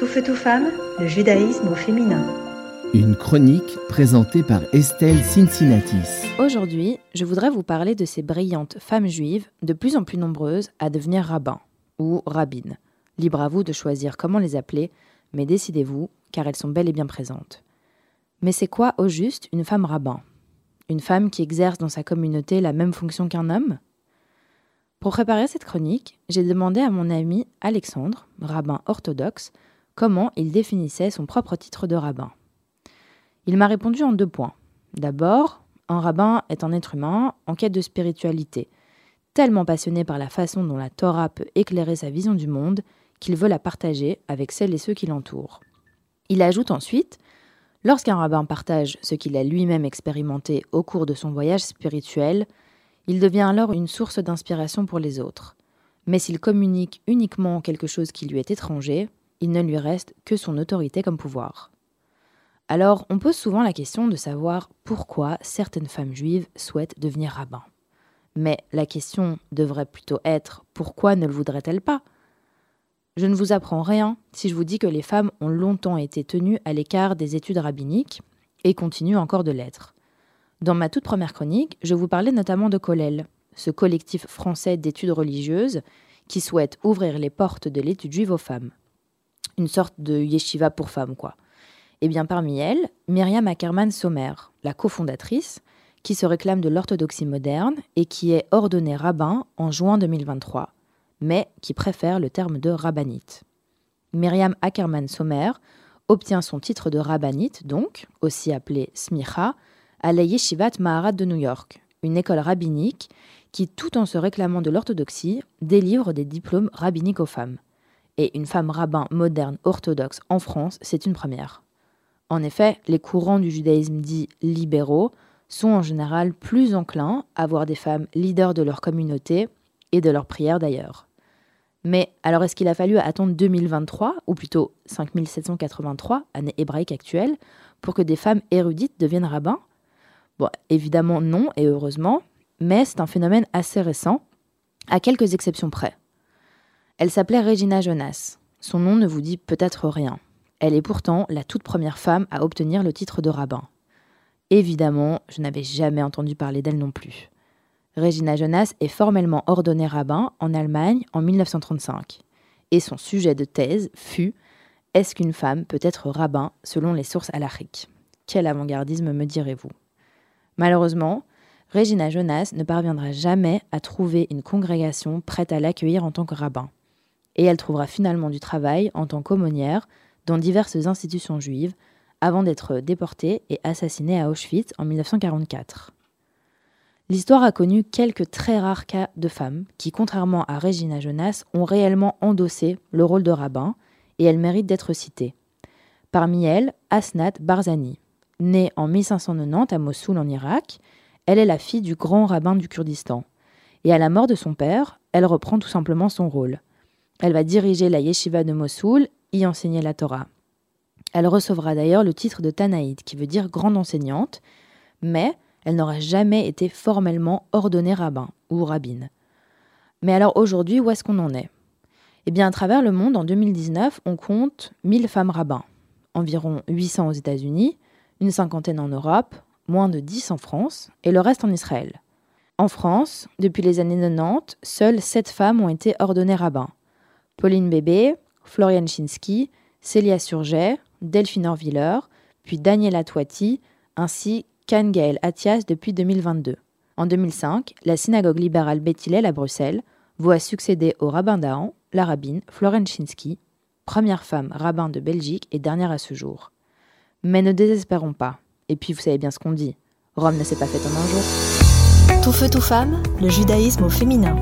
Tout feu, tout femme, le judaïsme au féminin. Une chronique présentée par Estelle Cincinnatis. Aujourd'hui, je voudrais vous parler de ces brillantes femmes juives, de plus en plus nombreuses à devenir rabbins ou rabbines. Libre à vous de choisir comment les appeler, mais décidez-vous, car elles sont bel et bien présentes. Mais c'est quoi au juste une femme rabbin? Une femme qui exerce dans sa communauté la même fonction qu'un homme? Pour préparer cette chronique, j'ai demandé à mon ami Alexandre, rabbin orthodoxe, comment il définissait son propre titre de rabbin. Il m'a répondu en deux points. D'abord, un rabbin est un être humain en quête de spiritualité, tellement passionné par la façon dont la Torah peut éclairer sa vision du monde qu'il veut la partager avec celles et ceux qui l'entourent. Il ajoute ensuite Lorsqu'un rabbin partage ce qu'il a lui-même expérimenté au cours de son voyage spirituel, il devient alors une source d'inspiration pour les autres. Mais s'il communique uniquement quelque chose qui lui est étranger, il ne lui reste que son autorité comme pouvoir. Alors, on pose souvent la question de savoir pourquoi certaines femmes juives souhaitent devenir rabbins. Mais la question devrait plutôt être pourquoi ne le voudraient-elles pas? Je ne vous apprends rien si je vous dis que les femmes ont longtemps été tenues à l'écart des études rabbiniques et continuent encore de l'être. Dans ma toute première chronique, je vous parlais notamment de Kollel, ce collectif français d'études religieuses qui souhaite ouvrir les portes de l'étude juive aux femmes une sorte de yeshiva pour femmes, quoi. Et eh bien parmi elles, Myriam Ackerman Sommer, la cofondatrice, qui se réclame de l'orthodoxie moderne et qui est ordonnée rabbin en juin 2023, mais qui préfère le terme de rabbinite. Myriam Ackerman Sommer obtient son titre de rabbinite, donc, aussi appelé smicha, à la Yeshivat Maharat de New York, une école rabbinique qui, tout en se réclamant de l'orthodoxie, délivre des diplômes rabbiniques aux femmes et une femme rabbin moderne orthodoxe en France, c'est une première. En effet, les courants du judaïsme dit libéraux sont en général plus enclins à voir des femmes leaders de leur communauté et de leur prière d'ailleurs. Mais alors est-ce qu'il a fallu attendre 2023, ou plutôt 5783, année hébraïque actuelle, pour que des femmes érudites deviennent rabbins? Bon, évidemment non, et heureusement, mais c'est un phénomène assez récent, à quelques exceptions près. Elle s'appelait Regina Jonas. Son nom ne vous dit peut-être rien. Elle est pourtant la toute première femme à obtenir le titre de rabbin. Évidemment, je n'avais jamais entendu parler d'elle non plus. Regina Jonas est formellement ordonnée rabbin en Allemagne en 1935. Et son sujet de thèse fut Est-ce qu'une femme peut être rabbin selon les sources halachiques Quel avant-gardisme me direz-vous? Malheureusement, Regina Jonas ne parviendra jamais à trouver une congrégation prête à l'accueillir en tant que rabbin et elle trouvera finalement du travail en tant qu'aumônière dans diverses institutions juives avant d'être déportée et assassinée à Auschwitz en 1944. L'histoire a connu quelques très rares cas de femmes qui, contrairement à Regina Jonas, ont réellement endossé le rôle de rabbin et elles méritent d'être citées. Parmi elles, Asnat Barzani. Née en 1590 à Mossoul en Irak, elle est la fille du grand rabbin du Kurdistan. Et à la mort de son père, elle reprend tout simplement son rôle. Elle va diriger la yeshiva de Mossoul, y enseigner la Torah. Elle recevra d'ailleurs le titre de Tanaïd, qui veut dire grande enseignante, mais elle n'aura jamais été formellement ordonnée rabbin ou rabbine. Mais alors aujourd'hui, où est-ce qu'on en est? Eh bien, à travers le monde, en 2019, on compte 1000 femmes rabbins, environ 800 aux États-Unis, une cinquantaine en Europe, moins de 10 en France, et le reste en Israël. En France, depuis les années 90, seules 7 femmes ont été ordonnées rabbins. Pauline Bébé, Florian Chinsky, Célia Surget, Delphine Orviller, puis Daniela Toiti, ainsi qu'Anne Gaël Athias depuis 2022. En 2005, la synagogue libérale Beth à Bruxelles voit succéder au rabbin d'Ahan, la rabbine Florian Chinsky, première femme rabbin de Belgique et dernière à ce jour. Mais ne désespérons pas. Et puis vous savez bien ce qu'on dit. Rome ne s'est pas faite en un jour. Tout feu, tout femme, le judaïsme au féminin.